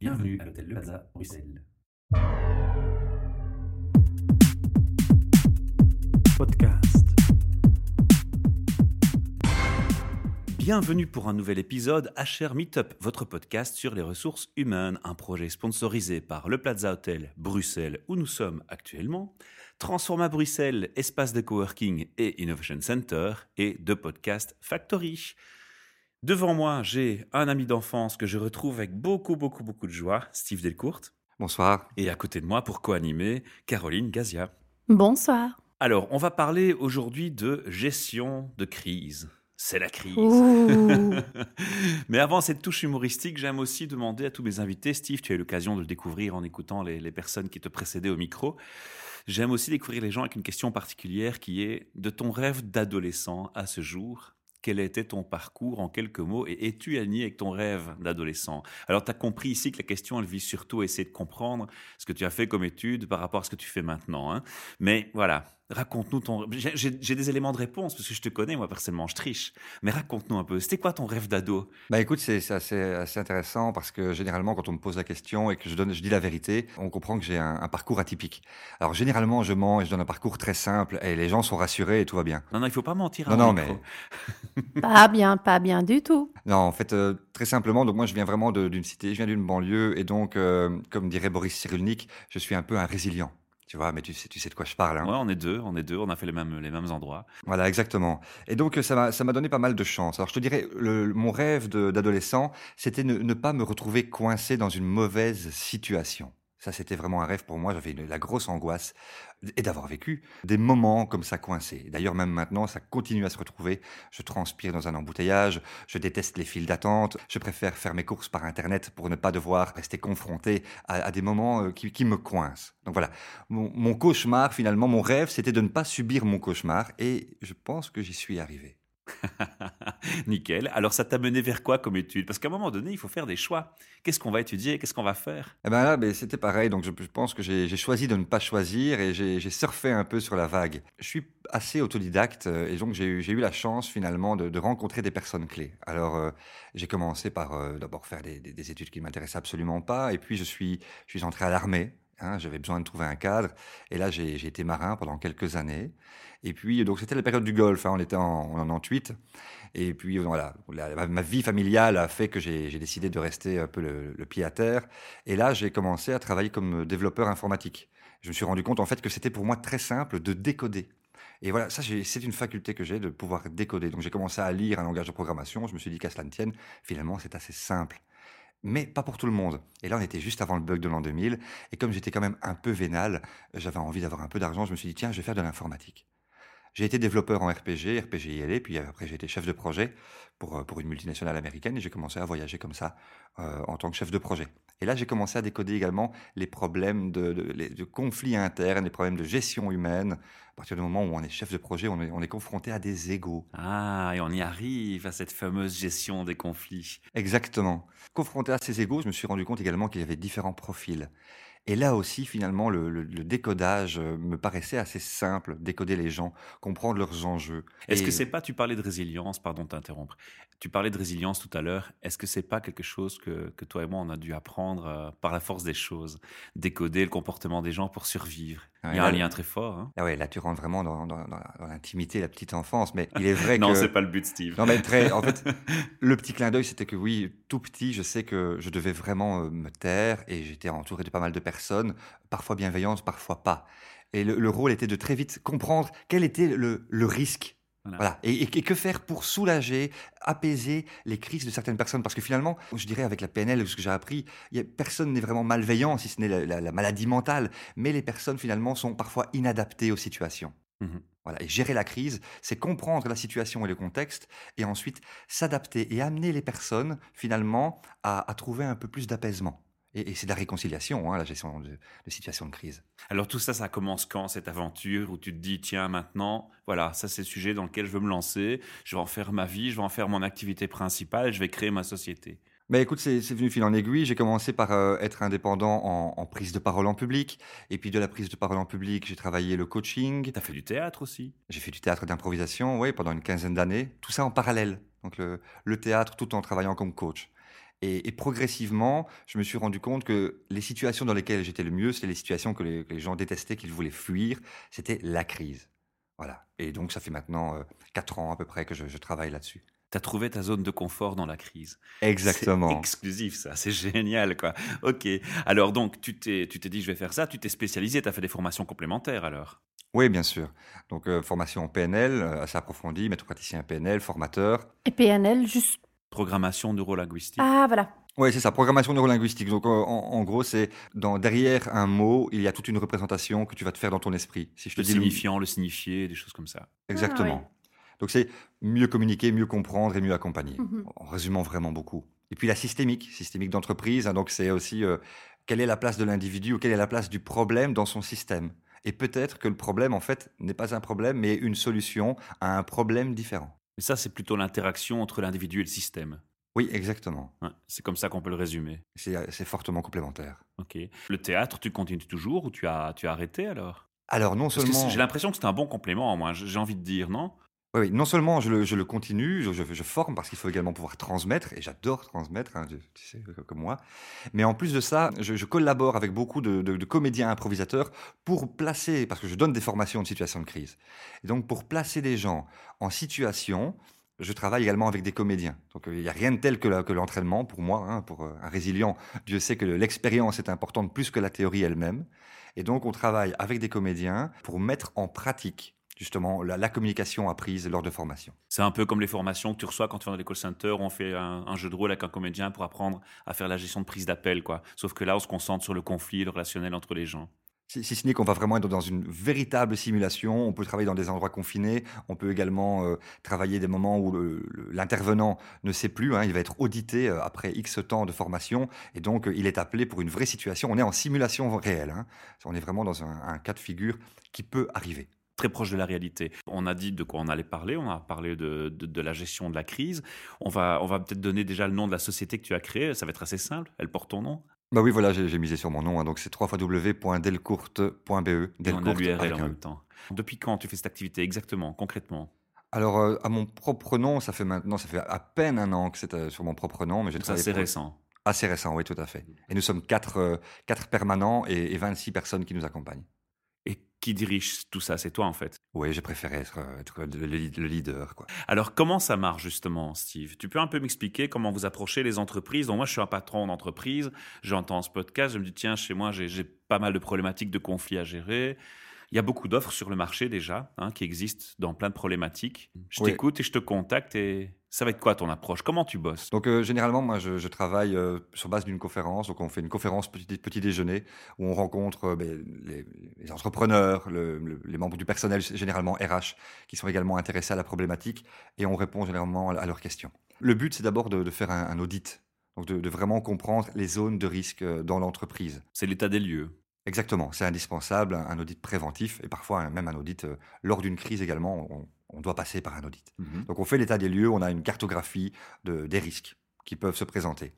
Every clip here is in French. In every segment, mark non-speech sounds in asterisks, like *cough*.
Bienvenue à l'hôtel Le Plaza, Bruxelles. Podcast. Bienvenue pour un nouvel épisode HR Meetup, votre podcast sur les ressources humaines, un projet sponsorisé par le Plaza Hotel Bruxelles où nous sommes actuellement, Transforma Bruxelles, espace de coworking et innovation center et de podcast Factory. Devant moi, j'ai un ami d'enfance que je retrouve avec beaucoup, beaucoup, beaucoup de joie, Steve Delcourt. Bonsoir. Et à côté de moi, pour co-animer, Caroline Gazia. Bonsoir. Alors, on va parler aujourd'hui de gestion de crise. C'est la crise. *laughs* Mais avant cette touche humoristique, j'aime aussi demander à tous mes invités, Steve, tu as eu l'occasion de le découvrir en écoutant les, les personnes qui te précédaient au micro. J'aime aussi découvrir les gens avec une question particulière qui est de ton rêve d'adolescent à ce jour. Quel était ton parcours en quelques mots et es-tu aligné avec ton rêve d'adolescent? Alors, tu as compris ici que la question, elle vise surtout à essayer de comprendre ce que tu as fait comme étude par rapport à ce que tu fais maintenant. hein. Mais voilà, raconte-nous ton... J'ai des éléments de réponse parce que je te connais, moi, personnellement, je triche. Mais raconte-nous un peu, c'était quoi ton rêve d'ado? Bah écoute, c'est c'est assez, assez intéressant parce que généralement, quand on me pose la question et que je, donne, je dis la vérité, on comprend que j'ai un, un parcours atypique. Alors généralement, je mens et je donne un parcours très simple et les gens sont rassurés et tout va bien. Non, non, il faut pas mentir à Non, un non, micro. *laughs* Pas bien, pas bien du tout. Non, en fait, euh, très simplement, donc moi je viens vraiment de- d'une cité, je viens d'une banlieue et donc, euh, comme dirait Boris Cyrulnik, je suis un peu un résilient. Tu vois, mais tu sais, tu sais de quoi je parle. Hein. Ouais, on est deux, on est deux, on a fait les mêmes, les mêmes endroits. Voilà, exactement. Et donc, ça m'a, ça m'a donné pas mal de chance. Alors, je te dirais, le, mon rêve d'adolescent, c'était ne, ne pas me retrouver coincé dans une mauvaise situation. Ça, c'était vraiment un rêve pour moi. J'avais la grosse angoisse et d'avoir vécu des moments comme ça coincés. D'ailleurs, même maintenant, ça continue à se retrouver. Je transpire dans un embouteillage. Je déteste les files d'attente. Je préfère faire mes courses par Internet pour ne pas devoir rester confronté à, des moments euh, qui, me coincent. Donc voilà, mon cauchemar, finalement, mon rêve, c'était de ne pas subir mon cauchemar. Et je pense que j'y suis arrivé. *laughs* Nickel. Alors, ça t'a mené vers quoi comme étude? Parce qu'à un moment donné, il faut faire des choix. Qu'est-ce qu'on va étudier? Qu'est-ce qu'on va faire? Eh ben là, ben, c'était pareil. Donc je, pense que j'ai choisi de ne pas choisir et j'ai surfé un peu sur la vague. Je suis assez autodidacte euh, et donc j'ai eu, la chance finalement de, rencontrer des personnes clés. Alors euh, j'ai commencé par euh, d'abord faire des études qui ne m'intéressaient absolument pas et puis je suis, je suis entré à l'armée. Hein, J'avais besoin de trouver un cadre et là j'ai été marin pendant quelques années. Et puis donc c'était la période du Golfe. hein, on était en, en 98. Et puis voilà, ma vie familiale a fait que j'ai décidé de rester un peu le, le pied à terre. Et là, j'ai commencé à travailler comme développeur informatique. Je me suis rendu compte en fait que c'était pour moi très simple de décoder. Et voilà, ça c'est une faculté que j'ai de pouvoir décoder. Donc j'ai commencé à lire un langage de programmation. Je me suis dit qu'à cela ne tienne, finalement c'est assez simple. Mais pas pour tout le monde. Et là, on était juste avant le bug de l'an 2000. Et comme j'étais quand même un peu vénal, j'avais envie d'avoir un peu d'argent. Je me suis dit, tiens, je vais faire de l'informatique. J'ai été développeur en RPG, RPG ILE, puis après j'ai été chef de projet pour, euh, pour une multinationale américaine et j'ai commencé à voyager comme ça euh, en tant que chef de projet. Et là, j'ai commencé à décoder également les problèmes de, de- les- de conflits internes, les problèmes de gestion humaine. À partir du moment où on est chef de projet, on est, on est confronté à des égaux. Ah, et on y arrive à cette fameuse gestion des conflits. Exactement. Confronté à ces égaux, je me suis rendu compte également qu'il y avait différents profils. Et là aussi, finalement, le, le- le décodage euh, me paraissait assez simple, décoder les gens, comprendre leurs enjeux. Est-ce Et- que c'est pas, tu parlais de résilience, pardon de t'interrompre, tu parlais de résilience tout à l'heure, est-ce que c'est pas quelque chose que, que toi et moi on a dû apprendre euh, par la force des choses Décoder le comportement des gens pour survivre? Ouais, Il y a un lien très fort. Hein Ah ouais, là tu rentres vraiment dans, dans- dans l'intimité, la petite enfance, mais il est vrai *laughs* non, que... c'est pas le but, Steve. Non, mais très, en fait, *laughs* le petit clin d'œil, c'était que oui, tout petit, je sais que je devais vraiment euh, me taire et j'étais entouré de pas mal de personnes, parfois bienveillantes, parfois pas. Et le, le rôle était de très vite comprendre quel était le, le risque. Voilà. Voilà. Et, et- et que faire pour soulager, apaiser les crises de certaines personnes? Parce que finalement, je dirais avec la PNL, ce que j'ai appris, il y a, personne n'est vraiment malveillant, si ce n'est la, la- la maladie mentale. Mais les personnes, finalement, sont parfois inadaptées aux situations. Mhm. Voilà. Et gérer la crise, c'est comprendre la situation et le contexte, et ensuite s'adapter et amener les personnes, finalement, à, à trouver un peu plus d'apaisement. Et, et c'est de la réconciliation, hein, la gestion de, de situations de crise. Alors tout ça, ça commence quand cette aventure où tu te dis tiens maintenant, voilà, ça c'est le sujet dans lequel je veux me lancer, je vais en faire ma vie, je vais en faire mon activité principale, je vais créer ma société. Bah écoute, c'est venu fil en aiguille. J'ai commencé par euh, être indépendant en, en prise de parole en public. Et puis de la prise de parole en public, j'ai travaillé le coaching. T'as fait du théâtre aussi? J'ai fait du théâtre d'improvisation, oui, pendant une quinzaine d'années. Tout ça en parallèle. Donc le, le théâtre tout en travaillant comme coach. Et, et progressivement, je me suis rendu compte que les situations dans lesquelles j'étais le mieux, c'était les situations que les, que les gens détestaient, qu'ils voulaient fuir. C'était la crise. Voilà. Et donc, ça fait maintenant euh, quatre ans à peu près que je, je travaille là-dessus. Tu as trouvé ta zone de confort dans la crise. Exactement. C'est exclusif, ça. C'est génial, quoi. Ok. Alors, donc, tu t'es, tu t'es dit, je vais faire ça. Tu t'es spécialisé. Tu as fait des formations complémentaires, alors Oui, bien sûr. Donc, euh, formation en PNL, euh, assez approfondie, maître praticien PNL, formateur. Et PNL, juste. Programmation neurolinguistique. Ah, voilà. Oui, c'est ça, programmation neurolinguistique. Donc, en, en gros, c'est dans derrière un mot, il y a toute une représentation que tu vas te faire dans ton esprit. Si je te le dis signifiant, le signifié, des choses comme ça. Exactement. Ah, ouais. Donc, c'est mieux communiquer, mieux comprendre et mieux accompagner. Mhm. En résumant vraiment beaucoup. Et puis la systémique, systémique d'entreprise. hein, donc, c'est aussi euh, quelle est la place de l'individu ou quelle est la place du problème dans son système. Et peut-être que le problème, en fait, n'est pas un problème, mais une solution à un problème différent. Mais ça, c'est plutôt l'interaction entre l'individu et le système. Oui, exactement. Ouais, c'est comme ça qu'on peut le résumer. C'est euh, c'est fortement complémentaire. Ok. Le théâtre, tu continues toujours ou tu as, tu as arrêté alors? Alors, non seulement. j'ai l'impression que c'est un bon complément, moi. J'ai envie de dire, non? Oui, oui, non seulement je le, je le continue, je, forme parce qu'il faut également pouvoir transmettre, et j'adore transmettre, hein, tu, sais, co- comme moi, mais en plus de ça, je, collabore avec beaucoup de, comédiens improvisateurs pour placer, parce que je donne des formations de situation de crise, et donc pour placer des gens en situation, je travaille également avec des comédiens. Donc euh, il n'y a rien de tel que l'entraînement pour moi, hein, pour euh, un résilient. Dieu sait que l'expérience est importante plus que la théorie elle-même. Et donc on travaille avec des comédiens pour mettre en pratique justement la, la communication apprise lors de formation. C'est un peu comme les formations que tu reçois quand tu vas dans les call centers, où on fait un, un jeu de rôle avec un comédien pour apprendre à faire la gestion de prise d'appel, quoi. Sauf que là, on se concentre sur le conflit, le relationnel entre les gens. Si, si ce n'est qu'on va vraiment être dans une véritable simulation, on peut travailler dans des endroits confinés, on peut également euh, travailler des moments où l'intervenant ne sait plus, hein, il va être audité euh, après X temps de formation, et donc euh, il est appelé pour une vraie situation. On est en simulation réelle, hein. on est vraiment dans un, un cas de figure qui peut arriver. Très proche de la réalité. On a dit de quoi on allait parler, on a parlé de, de, de la gestion de la crise. On va, on va peut-être donner déjà le nom de la société que tu as créée, ça va être assez simple, elle porte ton nom. Bah oui, voilà, j'ai misé sur mon nom, hein, donc c'est www.delcourte.be. Et on a Delcourte l'URL en même temps. Depuis quand tu fais cette activité exactement, concrètement? Alors, euh, à mon propre nom, ça fait maintenant, ça fait à peine un an que c'est euh, sur mon propre nom, mais j'ai C'est travaillé assez pour- récent. Assez récent, oui, tout à fait. Et nous sommes quatre, euh, quatre permanents et, et 26 personnes qui nous accompagnent. Et qui dirige tout ça? C'est toi en fait? Oui, j'ai préféré être, euh, être le, le- le leader, quoi. Alors comment ça marche justement, Steve? Tu peux un peu m'expliquer comment vous approchez les entreprises? Donc moi, je suis un patron d'entreprise, j'entends ce podcast, je me dis tiens, chez moi, j'ai j'ai pas mal de problématiques de conflits à gérer. Il y a beaucoup d'offres sur le marché déjà, hein, qui existent dans plein de problématiques. Je Oui. t'écoute et je te contacte et ça va être quoi ton approche? Comment tu bosses? Donc, euh, généralement, moi, je, je travaille euh, sur base d'une conférence. Donc, on fait une conférence petit, petit déjeuner où on rencontre euh, ben, les, les entrepreneurs, le- le- les membres du personnel, généralement RH, qui sont également intéressés à la problématique et on répond généralement à leurs questions. Le but, c'est d'abord de, de faire un, un audit. Donc, de, de vraiment comprendre les zones de risque dans l'entreprise. C'est l'état des lieux. Exactement, c'est indispensable, un, audit préventif et parfois même un audit lors d'une crise également. On, on doit passer par un audit. Mhm. Donc on fait l'état des lieux, on a une cartographie de, des risques qui peuvent se présenter.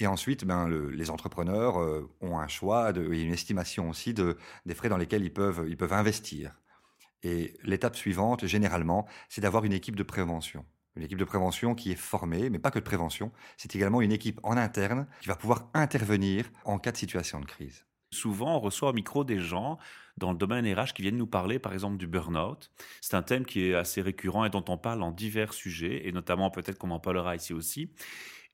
Et ensuite, ben, le- les entrepreneurs euh, ont un choix de- et une estimation aussi de, des frais dans lesquels ils peuvent, ils peuvent investir. Et l'étape suivante, généralement, c'est d'avoir une équipe de prévention. Une équipe de prévention qui est formée, mais pas que de prévention, c'est également une équipe en interne qui va pouvoir intervenir en cas de situation de crise. Souvent, on reçoit au micro des gens dans le domaine RH qui viennent nous parler, par exemple, du burn-out. C'est un thème qui est assez récurrent et dont on parle en divers sujets, et notamment peut-être qu'on en parlera ici aussi.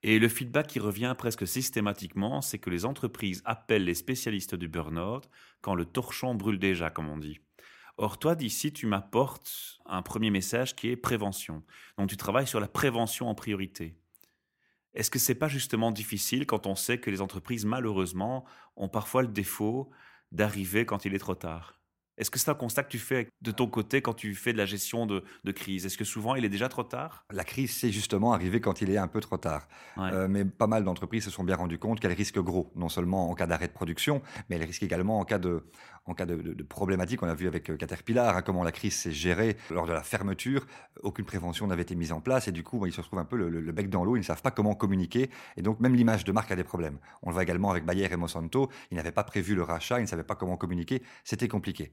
Et le feedback qui revient presque systématiquement, c'est que les entreprises appellent les spécialistes du burn-out quand le torchon brûle déjà, comme on dit. Or, toi, d'ici, tu m'apportes un premier message qui est prévention. Donc, tu travailles sur la prévention en priorité. Est-ce que c'est pas justement difficile quand on sait que les entreprises, malheureusement, ont parfois le défaut d'arriver quand il est trop tard? Est-ce que c'est un constat que tu fais de ton côté quand tu fais de la gestion de, de crise? Est-ce que souvent il est déjà trop tard? La crise, c'est justement arrivé quand il est un peu trop tard. Ouais. Euh, mais pas mal d'entreprises se sont bien rendues compte qu'elles risquent gros, non seulement en cas d'arrêt de production, mais elles risquent également en cas de, en cas de, problématique. On a vu avec euh, Caterpillar hein, comment la crise s'est gérée lors de la fermeture. Aucune prévention n'avait été mise en place et du coup, ils se retrouvent un peu le- le bec dans l'eau. Ils ne savent pas comment communiquer et donc même l'image de marque a des problèmes. On le voit également avec Bayer et Monsanto. Ils n'avaient pas prévu le rachat, ils ne savaient pas comment communiquer. C'était compliqué.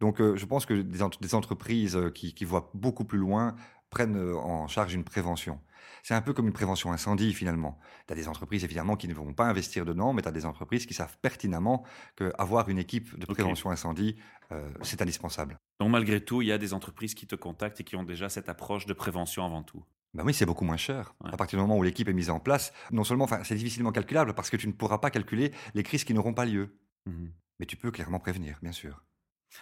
Donc, euh, je pense que des, ent- des entreprises euh, qui, qui voient beaucoup plus loin prennent euh, en charge une prévention. C'est un peu comme une prévention incendie finalement. Tu as des entreprises évidemment qui ne vont pas investir dedans, mais tu as des entreprises qui savent pertinemment qu'avoir une équipe de prévention incendie, euh, c'est indispensable. Donc malgré tout, il y a des entreprises qui te contactent et qui ont déjà cette approche de prévention avant tout. Ben oui, c'est beaucoup moins cher. Ouais. À partir du moment où l'équipe est mise en place, non seulement, c'est difficilement calculable parce que tu ne pourras pas calculer les crises qui n'auront pas lieu. Mhm. Mais tu peux clairement prévenir, bien sûr.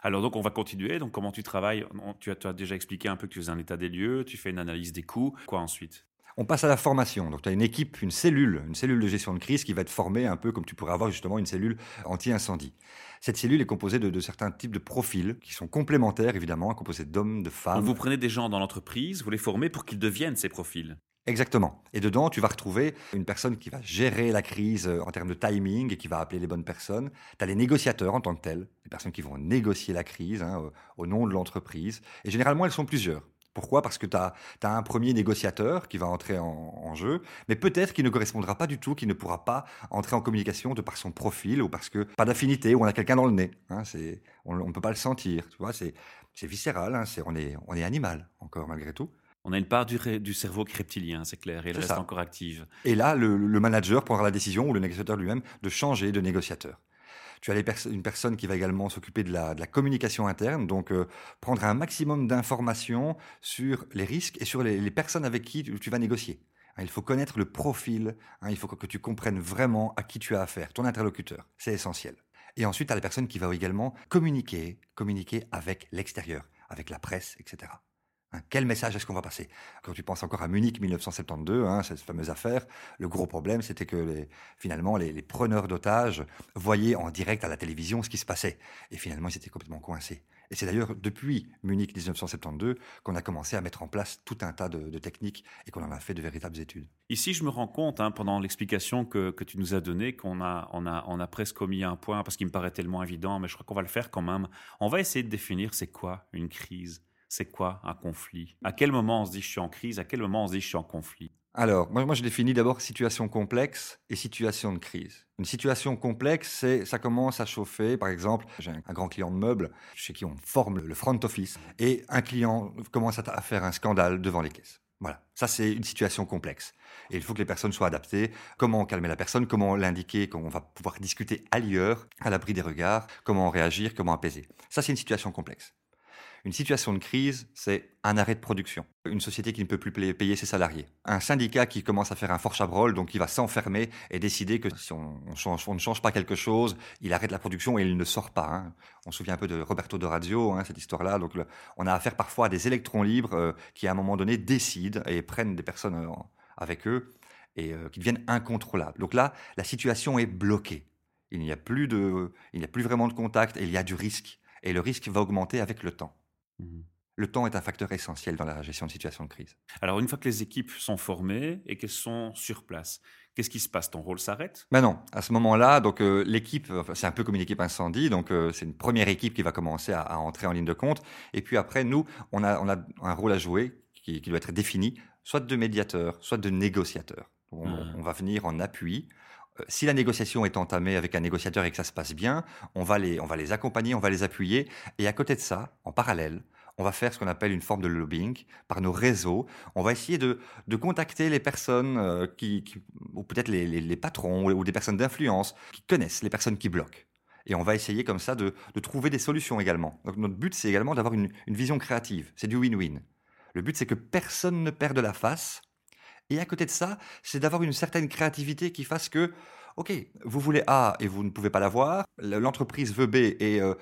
Alors donc on va continuer. Donc comment tu travailles? Tu, as, tu as déjà expliqué un peu que tu faisais un état des lieux, tu fais une analyse des coûts. Quoi ensuite? On passe à la formation. Donc, tu as une équipe, une cellule, une cellule de gestion de crise qui va être formée un peu comme tu pourrais avoir justement une cellule anti-incendie. Cette cellule est composée de, de certains types de profils qui sont complémentaires, évidemment, composés d'hommes, de Donc femmes. vous prenez des gens dans l'entreprise, vous les formez pour qu'ils deviennent ces profils? Exactement. Et dedans, tu vas retrouver une personne qui va gérer la crise euh, en termes de timing et qui va appeler les bonnes personnes. Tu as les négociateurs en tant que tels, les personnes qui vont négocier la crise hein, au, nom de l'entreprise. Et généralement, elles sont plusieurs. Pourquoi? Parce que tu as, un premier négociateur qui va entrer en, jeu, mais peut-être qu'il ne correspondra pas du tout, qu'il ne pourra pas entrer en communication de par son profil ou parce que pas d'affinité ou on a quelqu'un dans le nez. Hein, on ne peut pas le sentir. Tu vois, c'est, viscéral, hein, on, est, on est animal encore malgré tout. On a une part du, cerveau qui est reptilien, c'est clair, et elle reste ça. encore active. Et là, le, le manager prendra la décision, ou le négociateur lui-même, de changer de négociateur. Tu as les pers- une personne qui va également s'occuper de la, de la communication interne, donc euh, prendre un maximum d'informations sur les risques et sur les, les personnes avec qui tu, tu vas négocier. Hein, il faut connaître le profil, hein, il faut que, que tu comprennes vraiment à qui tu as affaire, ton interlocuteur. C'est essentiel. Et ensuite, tu as la personne qui va également communiquer, communiquer avec l'extérieur, avec la presse, etc. Hein, quel message est-ce qu'on va passer? Quand tu penses encore à Munich 1972, hein, cette fameuse affaire, le gros problème, c'était que finalement, les, preneurs d'otages voyaient en direct à la télévision ce qui se passait. Et finalement, ils étaient complètement coincés. Et c'est d'ailleurs depuis Munich 1972 qu'on a commencé à mettre en place tout un tas de, techniques et qu'on en a fait de véritables études. Ici, je me rends compte, hein, pendant l'explication que, tu nous as donnée, qu'on a, a, presque omis un point parce qu'il me paraît tellement évident, mais je crois qu'on va le faire quand même. On va essayer de définir c'est quoi une crise, c'est quoi un conflit? À quel moment on se dit je suis en crise, à quel moment on se dit je suis en conflit? Alors, moi, je définis d'abord situation complexe et situation de crise. Une situation complexe, c'est ça commence à chauffer. Par exemple, j'ai un, un grand client de meubles chez qui on forme le front office et un client commence à, à faire un scandale devant les caisses. Voilà, ça c'est une situation complexe. Et il faut que les personnes soient adaptées. Comment calmer la personne, comment l'indiquer, comment on va pouvoir discuter ailleurs, à l'abri des regards, comment réagir, comment apaiser? Ça c'est une situation complexe. Une situation de crise, c'est un arrêt de production. Une société qui ne peut plus payer ses salariés. Un syndicat qui commence à faire un fort chabrol, donc qui va s'enfermer et décider que si on, ne change pas quelque chose, il arrête la production et il ne sort pas. hein. On se souvient un peu de Roberto de Radio, hein, cette histoire-là. Donc on a affaire parfois à des électrons libres euh, qui à un moment donné décident et prennent des personnes euh, avec eux et euh, qui deviennent incontrôlables. Donc là, la situation est bloquée. Il n'y a plus de, il n'y a plus vraiment de contact et il y a du risque. Et le risque va augmenter avec le temps. Mhm. Le temps est un facteur essentiel dans la gestion de situation de crise. Alors, une fois que les équipes sont formées et qu'elles sont sur place, qu'est-ce qui se passe? Ton rôle s'arrête? Mais non, à ce moment-là, donc euh, l'équipe, enfin, c'est un peu comme une équipe incendie, donc euh, c'est une première équipe qui va commencer à, à entrer en ligne de compte. Et puis après, nous, on a, on a un rôle à jouer qui, qui doit être défini, soit de médiateur, soit de négociateur. On, on va venir en appui. Euh, Si la négociation est entamée avec un négociateur et que ça se passe bien, on va les, on va les accompagner, on va les appuyer. Et à côté de ça, en parallèle, on va faire ce qu'on appelle une forme de lobbying par nos réseaux. On va essayer de, de contacter les personnes euh, qui, ou peut-être les, les- patrons ou, ou des personnes d'influence qui connaissent les personnes qui bloquent. Et on va essayer comme ça de, de trouver des solutions également. Donc notre but, c'est également d'avoir une, une vision créative. C'est du win-win. Le but, c'est que personne ne perde la face. Et à côté de ça, c'est d'avoir une certaine créativité qui fasse que, OK, vous voulez A et vous ne pouvez pas l'avoir, l'entreprise veut B et euh,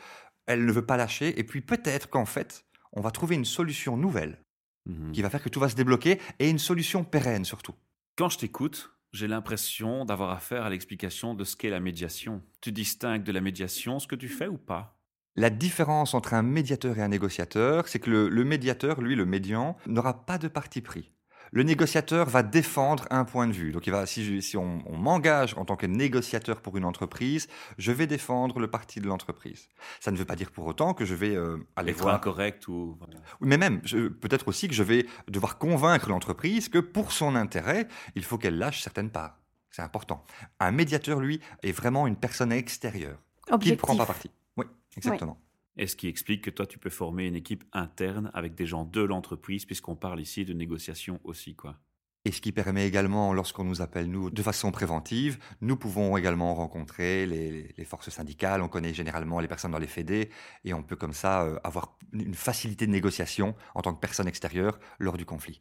elle ne veut pas lâcher, et puis peut-être qu'en fait, on va trouver une solution nouvelle Mhm. qui va faire que tout va se débloquer et une solution pérenne surtout. Quand je t'écoute, j'ai l'impression d'avoir affaire à l'explication de ce qu'est la médiation. Tu distingues de la médiation ce que tu fais ou pas? La différence entre un médiateur et un négociateur, c'est que le, le médiateur, lui, le médian, n'aura pas de parti pris. Le négociateur va défendre un point de vue. Donc, il va, si, je- si on, on m'engage en tant que négociateur pour une entreprise, je vais défendre le parti de l'entreprise. Ça ne veut pas dire pour autant que je vais euh, aller Être voir incorrect ou... Oui, Mais même, peut-être aussi que je vais devoir convaincre l'entreprise que pour son intérêt, il faut qu'elle lâche certaines parts. C'est important. Un médiateur, lui, est vraiment une personne extérieure qui ne prend pas parti. Oui, exactement. Et ce qui explique que toi, tu peux former une équipe interne avec des gens de l'entreprise, puisqu'on parle ici de négociation aussi, quoi. Et ce qui permet également, lorsqu'on nous appelle, nous, de façon préventive, nous pouvons également rencontrer les, forces syndicales, on connaît généralement les personnes dans les fédés, et on peut comme ça euh, avoir une facilité de négociation en tant que personne extérieure lors du conflit.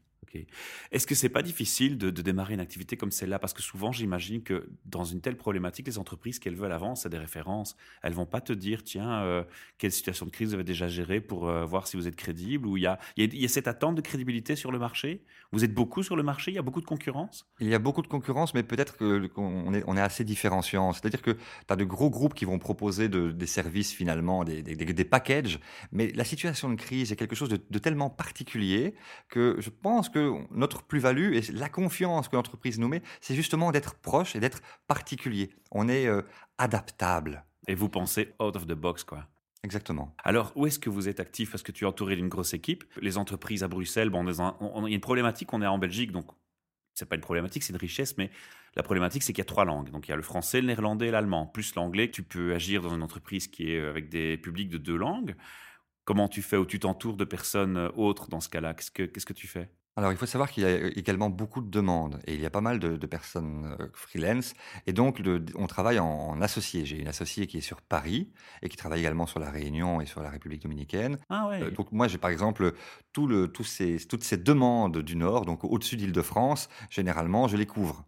Est-ce que c'est pas difficile de, démarrer une activité comme celle-là? Parce que souvent, j'imagine que dans une telle problématique, les entreprises qu'elles veulent avant, c'est des références. Elles vont pas te dire, tiens, euh, quelle situation de crise vous avez déjà gérée pour euh, voir si vous êtes crédible Ou il y a, cette attente de crédibilité sur le marché? Vous êtes beaucoup sur le marché? Il y a beaucoup de concurrence? Il y a beaucoup de concurrence, mais peut-être qu'on est, assez différenciant. C'est-à-dire que tu as de gros groupes qui vont proposer des services finalement, des, packages, mais la situation de crise est quelque chose de tellement particulier que je pense que notre plus-value et la confiance que l'entreprise nous met, c'est justement d'être proche et d'être particulier. On est euh, adaptable. Et vous pensez out of the box, quoi. Exactement. Alors, où est-ce que vous êtes actif? Parce que tu es entouré d'une grosse équipe. Les entreprises à Bruxelles, bon, il y a une problématique, on est en Belgique, donc c'est pas une problématique, c'est une richesse, mais la problématique, c'est qu'il y a trois langues. Donc, il y a le français, le néerlandais et l'allemand, plus l'anglais. Tu peux agir dans une entreprise qui est avec des publics de deux langues. Comment tu fais Ou tu t'entoures de personnes euh, autres dans ce cas-là? Qu'est-ce que tu fais? Alors, il faut savoir qu'il y a également beaucoup de demandes et il y a pas mal de, personnes euh, freelance. Et donc, on travaille en, associé. J'ai une associée qui est sur Paris et qui travaille également sur la Réunion et sur la République dominicaine. Ah ouais. Euh, donc, moi, j'ai par exemple tout le, ces, toutes ces demandes du Nord, donc au-dessus d'Île-de-France, généralement, je les couvre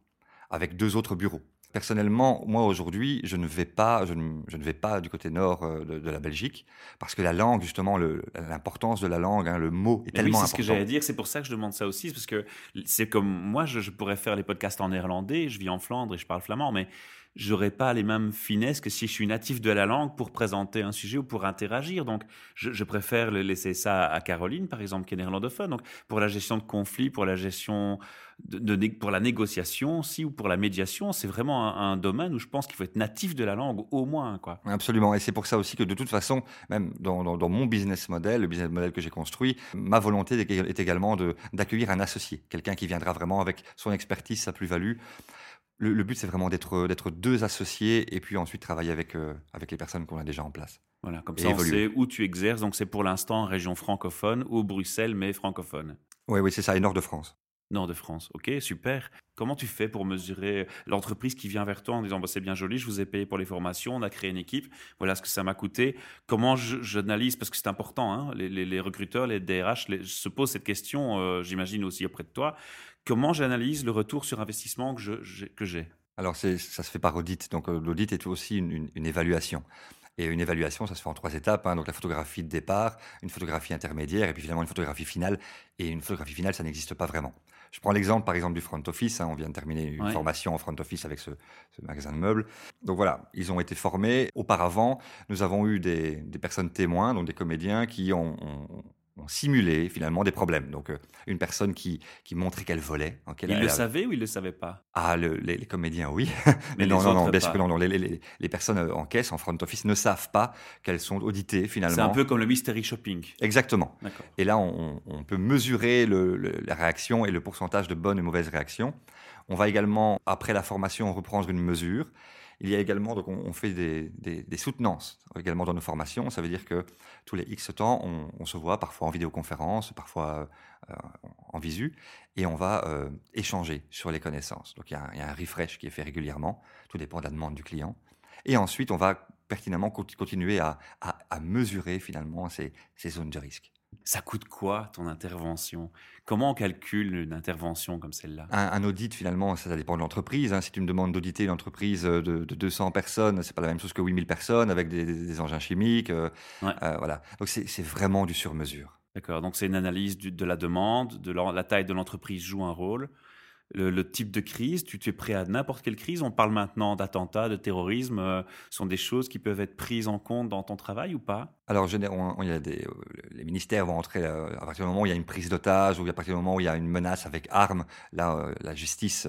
avec deux autres bureaux. Personnellement, moi aujourd'hui, je ne vais pas, je ne, vais pas du côté nord euh, de, la Belgique parce que la langue, justement, l'importance de la langue, hein, le mot est tellement important. C'est ce que j'allais dire. C'est pour ça que je demande ça aussi, parce que c'est comme moi, je, pourrais faire les podcasts en néerlandais. Je vis en Flandre et je parle flamand, mais j'aurais pas les mêmes finesses que si je suis natif de la langue pour présenter un sujet ou pour interagir. Donc, je, préfère laisser ça à Caroline, par exemple, qui est néerlandophone. Donc, pour la gestion de conflits, pour la gestion pour la négociation aussi ou pour la médiation, c'est vraiment un, domaine où je pense qu'il faut être natif de la langue au moins. Quoi. Absolument. Et c'est pour ça aussi que de toute façon, même dans, mon business model, le business model que j'ai construit, ma volonté est également d'accueillir un associé, quelqu'un qui viendra vraiment avec son expertise, sa plus-value. Le, but, c'est vraiment d'être d'être deux associés et puis ensuite travailler avec, euh, avec les personnes qu'on a déjà en place. Voilà, comme ça, on sait où tu exerces. Donc, c'est pour l'instant en région francophone ou Bruxelles, mais francophone. Oui, oui, c'est ça, et nord de France. Nord de France. Ok, super. Comment tu fais pour mesurer l'entreprise qui vient vers toi en disant bah, c'est bien joli, je vous ai payé pour les formations, on a créé une équipe, voilà ce que ça m'a coûté. Comment j'analyse Parce que c'est important, hein, les, recruteurs, les DRH se posent cette question, euh, j'imagine aussi auprès de toi. Comment j'analyse le retour sur investissement que j'ai Alors, ça se fait par audit. Donc, euh, l'audit est aussi une, évaluation. Et une évaluation, ça se fait en trois étapes. Hein. Donc la photographie de départ, une photographie intermédiaire et puis finalement une photographie finale. Et une photographie finale, ça n'existe pas vraiment. Je prends l'exemple, par exemple, du front office. Hein. on vient de terminer une formation en front office avec ce, magasin de meubles. Donc voilà, ils ont été formés. Auparavant, nous avons eu des, personnes témoins, donc des comédiens qui ont ont simulé finalement des problèmes. Donc euh, une personne qui, qui montrait qu'elle volait. Hein, il le savait ou il le savait pas? Ah, les, comédiens, oui. *laughs* Mais, non, non, non, bien sûr que non. Les, les, personnes euh, en caisse, en front office, ne savent pas qu'elles sont auditées finalement. C'est un peu comme le mystery shopping. Exactement. Et là, on, on peut mesurer le, la réaction et le pourcentage de bonnes et mauvaises réactions. On va également, après la formation, reprendre une mesure il y a également, donc on, fait des, soutenances également dans nos formations. Ça veut dire que tous les X temps, on, se voit parfois en vidéoconférence, parfois euh, en visu, et on va euh, échanger sur les connaissances. Donc il y, a un, refresh qui est fait régulièrement, tout dépend de la demande du client. Et ensuite, on va pertinemment continuer à, mesurer finalement ces zones de risque. Ça coûte quoi ton intervention? Comment on calcule une intervention comme celle-là? Un, audit, finalement, ça, dépend de l'entreprise. Hein. Si tu me demandes d'auditer une entreprise de, de 200 personnes, c'est pas la même chose que 8000 personnes avec des, engins chimiques. Euh, euh, voilà. Donc c'est vraiment du sur-mesure. D'accord. Donc c'est une analyse de la demande, de la taille de l'entreprise joue un rôle le, type de crise, tu, es prêt à n'importe quelle crise. On parle maintenant d'attentats, de terrorisme. Euh, sont des choses qui peuvent être prises en compte dans ton travail ou pas? Alors, il y a des, euh, les ministères vont entrer euh, à partir du moment où il y a une prise d'otage ou à partir du moment où il y a une menace avec armes. Là, la justice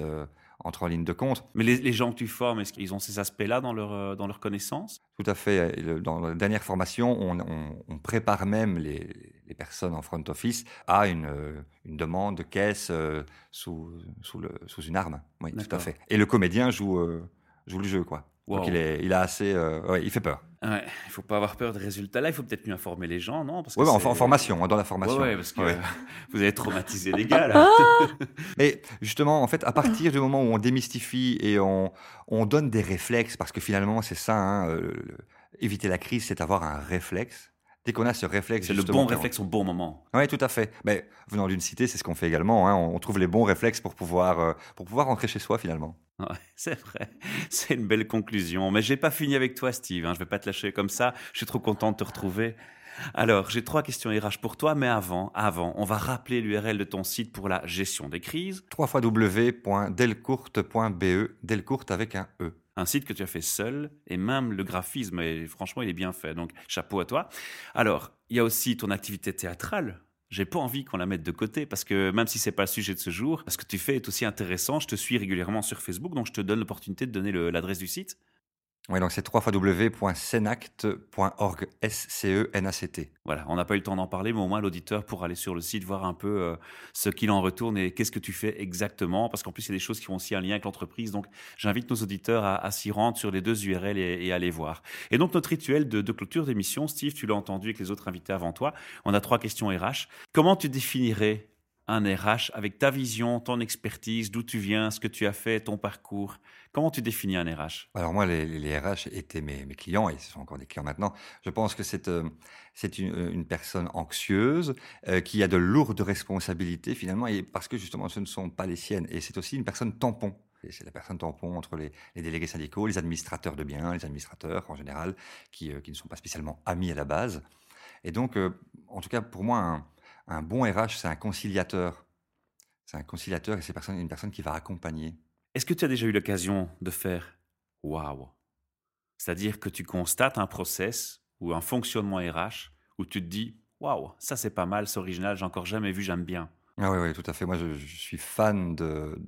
entre en ligne de compte. Mais les, gens que tu formes, est-ce qu'ils ont ces aspects-là dans leur, dans leur connaissance? Tout à fait. Dans la dernière formation, on, prépare même les, les, personnes en front office à une, une demande de caisse sous, sous, le, sous, une arme. Oui, tout à fait. Et le comédien joue, joue le jeu, quoi. Wow. Donc il, est, il a assez, euh, ouais, il fait peur. Ouais, il faut pas avoir peur des résultats. Là, il faut peut-être mieux informer les gens, non? Parce que Ouais, en, en formation, hein, dans la formation. ouais, parce que Ouais. *laughs* vous avez traumatisé les gars, là. *laughs* Mais justement, en fait, à partir du moment où on démystifie et on, on donne des réflexes, parce que finalement, c'est ça, hein, euh, éviter la crise, c'est avoir un réflexe. Dès qu'on a ce réflexe, C'est le bon réflexe au bon moment. Oui, tout à fait. Mais venant d'une cité, c'est ce qu'on fait également. hein. On, on trouve les bons réflexes pour pouvoir, euh, pour pouvoir rentrer chez soi, finalement. Ouais, *laughs* c'est vrai. C'est une belle conclusion. Mais j'ai pas fini avec toi, Steve. Hein. Je vais pas te lâcher comme ça. Je suis trop content de te retrouver. Alors, j'ai trois questions RH pour toi, mais avant, avant, on va rappeler l'URL de ton site pour la gestion des crises. www.delcourte.be, Delcourte avec un E. Un site que tu as fait seul, et même le graphisme, est- franchement, il est bien fait. Donc, chapeau à toi. Alors, il y a aussi ton activité théâtrale. J'ai pas envie qu'on la mette de côté parce que même si c'est pas le sujet de ce jour, ce que tu fais est aussi intéressant. Je te suis régulièrement sur Facebook, donc je te donne l'opportunité de donner l'adresse du site. Oui, donc c'est www.senact.org, S-C-E-N-A-C-T. Voilà, on n'a pas eu le temps d'en parler, mais au moins l'auditeur pourra aller sur le site, voir un peu euh, ce qu'il en retourne et qu'est-ce que tu fais exactement, parce qu'en plus, il y a des choses qui ont aussi un lien avec l'entreprise. Donc, j'invite nos auditeurs à, s'y rendre sur les deux URL et, et à les voir. Et donc, notre rituel de, de clôture d'émission, Steve, tu l'as entendu avec les autres invités avant toi, on a trois questions RH. Comment tu définirais un RH avec ta vision, ton expertise, d'où tu viens, ce que tu as fait, ton parcours Comment tu définis un RH Alors moi, les, les RH étaient mes, clients, et ce sont encore des clients maintenant. Je pense que c'est euh, c'est une, personne anxieuse, euh, qui a de lourdes responsabilités finalement, parce que justement ce ne sont pas les siennes. Et c'est aussi une personne tampon. C'est la personne tampon entre les, délégués syndicaux, les administrateurs de biens, les administrateurs en général, qui, euh, ne sont pas spécialement amis à la base. Et donc, euh, en tout cas, pour moi, un bon RH, c'est un conciliateur. C'est un conciliateur et c'est une personne qui va accompagner. Est-ce que tu as déjà eu l'occasion de faire waouh C'est-à-dire que tu constates un process ou un fonctionnement RH où tu te dis waouh, ça c'est pas mal, c'est original, j'ai encore jamais vu, j'aime bien. Ah oui, oui, tout à fait. Moi, je, je suis fan de,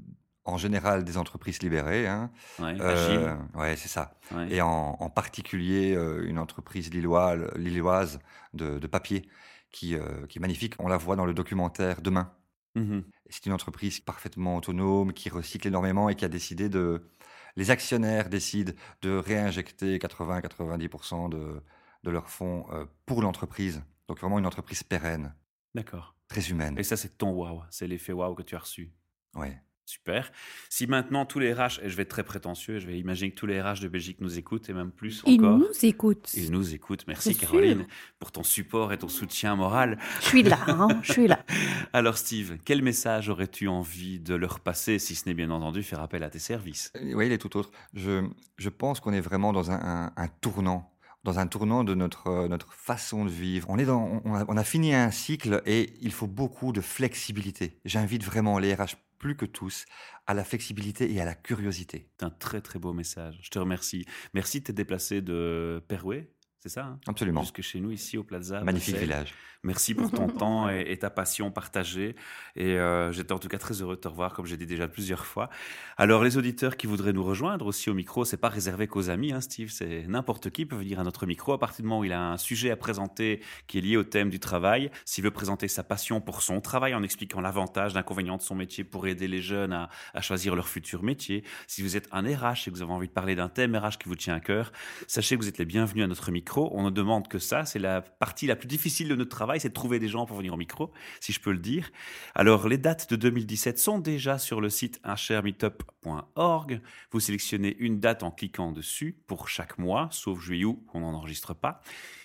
en général des entreprises libérées. Hein. Ouais, Euh, ouais, c'est ça. ouais. Et en, en particulier euh, une entreprise lilloise, lilloise de, de papier qui, euh, qui est magnifique. On la voit dans le documentaire Demain. Et C'est une entreprise parfaitement autonome, qui recycle énormément et qui a décidé de... Les actionnaires décident de réinjecter 80-90% de, de leurs fonds euh, pour l'entreprise. Donc vraiment une entreprise pérenne, D'accord. très humaine. Et ça c'est ton waouh, c'est l'effet waouh que tu as reçu. Ouais. Super. Si maintenant tous les RH, et je vais être très prétentieux, je vais imaginer que tous les RH de Belgique nous écoutent et même plus Il encore. nous écoute. Ils nous écoutent. Merci. Caroline pour ton support et ton soutien moral. Je suis là, hein, je suis là. *laughs* Alors Steve, quel message aurais-tu envie de leur passer, si ce n'est bien entendu faire appel à tes services? Euh, Oui, il est tout autre. Je, je pense qu'on est vraiment dans un, un- un tournant, dans un tournant de notre, euh, notre façon de vivre. On, est dans, on, a, on a fini un cycle et il faut beaucoup de flexibilité. J'invite vraiment les RH, plus que tous, à la flexibilité et à la curiosité. C'est un très très beau message. Je te remercie. Merci de t'être déplacé de Perouet, c'est ça hein? Absolument. Jusque chez nous ici au Plaza. Magnifique Bruxelles. village. Merci pour ton *laughs* temps et, et ta passion partagée. Et euh, j'étais en tout cas très heureux de te revoir, comme j'ai dit déjà plusieurs fois. Alors, les auditeurs qui voudraient nous rejoindre aussi au micro, c'est pas réservé qu'aux amis, hein, Steve. C'est n'importe qui peut venir à notre micro à partir du moment où il a un sujet à présenter qui est lié au thème du travail. S'il veut présenter sa passion pour son travail en expliquant l'avantage, l'inconvénient de son métier pour aider les jeunes à, à choisir leur futur métier. Si vous êtes un RH et que vous avez envie de parler d'un thème RH qui vous tient à cœur, sachez que vous êtes les bienvenus à notre micro. On ne demande que ça. C'est la partie la plus difficile de notre travail, c'est de trouver des gens pour venir au micro, si je peux le dire. Alors, les dates de 2017 sont déjà sur le site unchairmeetup.org. Vous sélectionnez une date en cliquant dessus pour chaque mois, sauf juillet août, on n'en enregistre pas.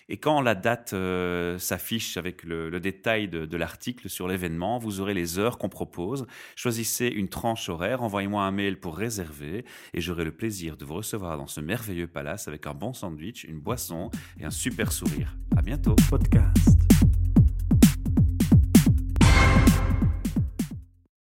Et quand la date euh, s'affiche avec le, le détail de, de l'article sur l'événement, vous aurez les heures qu'on propose. Choisissez une tranche horaire, envoyez-moi un mail pour réserver et j'aurai le plaisir de vous recevoir dans ce merveilleux palace avec un bon sandwich, une boisson et un super sourire. À bientôt. Podcast.